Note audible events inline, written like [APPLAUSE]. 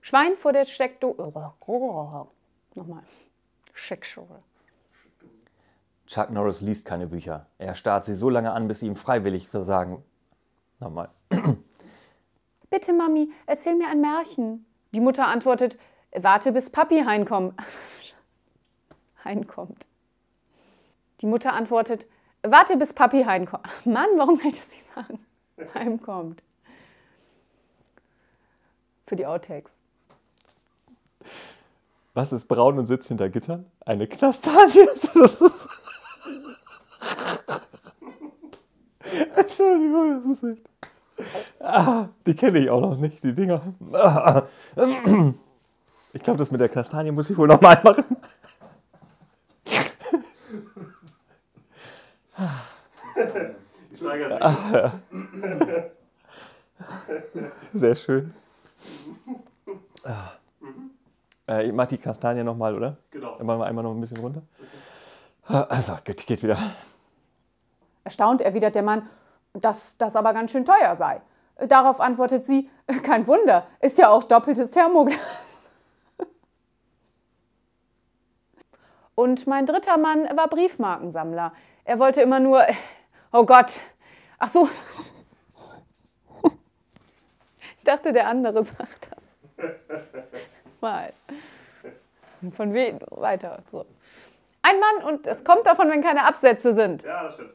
Schwein vor der Steckdose. Nochmal. Steckdose. Chuck Norris liest keine Bücher. Er starrt sie so lange an, bis sie ihm freiwillig versagen. Nochmal. [CLEARS THROAT] Bitte, Mami, erzähl mir ein Märchen. Die Mutter antwortet, warte, bis Papi heimkommt. [LAUGHS] heimkommt. Die Mutter antwortet, warte, bis Papi heimkommt. Mann, warum kann ich das nicht sagen? [LAUGHS] Heimkommt. Für die Outtakes. Was ist braun und sitzt hinter Gittern? Eine Knastanie. [LAUGHS] Entschuldigung, das ist echt. Ah, die kenne ich auch noch nicht, die Dinger. [CLEARS THROAT] Ich glaube, das mit der Kastanie muss ich wohl noch mal machen. Sehr schön. Äh, ich mache die Kastanie noch mal, oder? Genau. Dann machen wir einmal noch ein bisschen runter. Also, geht, geht wieder. Erstaunt erwidert der Mann, dass das aber ganz schön teuer sei. Darauf antwortet sie, kein Wunder, ist ja auch doppeltes Thermoglas. [LAUGHS] Und mein dritter Mann war Briefmarkensammler. Er wollte immer nur, oh Gott, ach so. [LAUGHS] Ich dachte, der andere [LAUGHS] sagt das. Mal. Von wem? Weiter. So. Ein Mann und es kommt davon, wenn keine Absätze sind. Ja, das stimmt.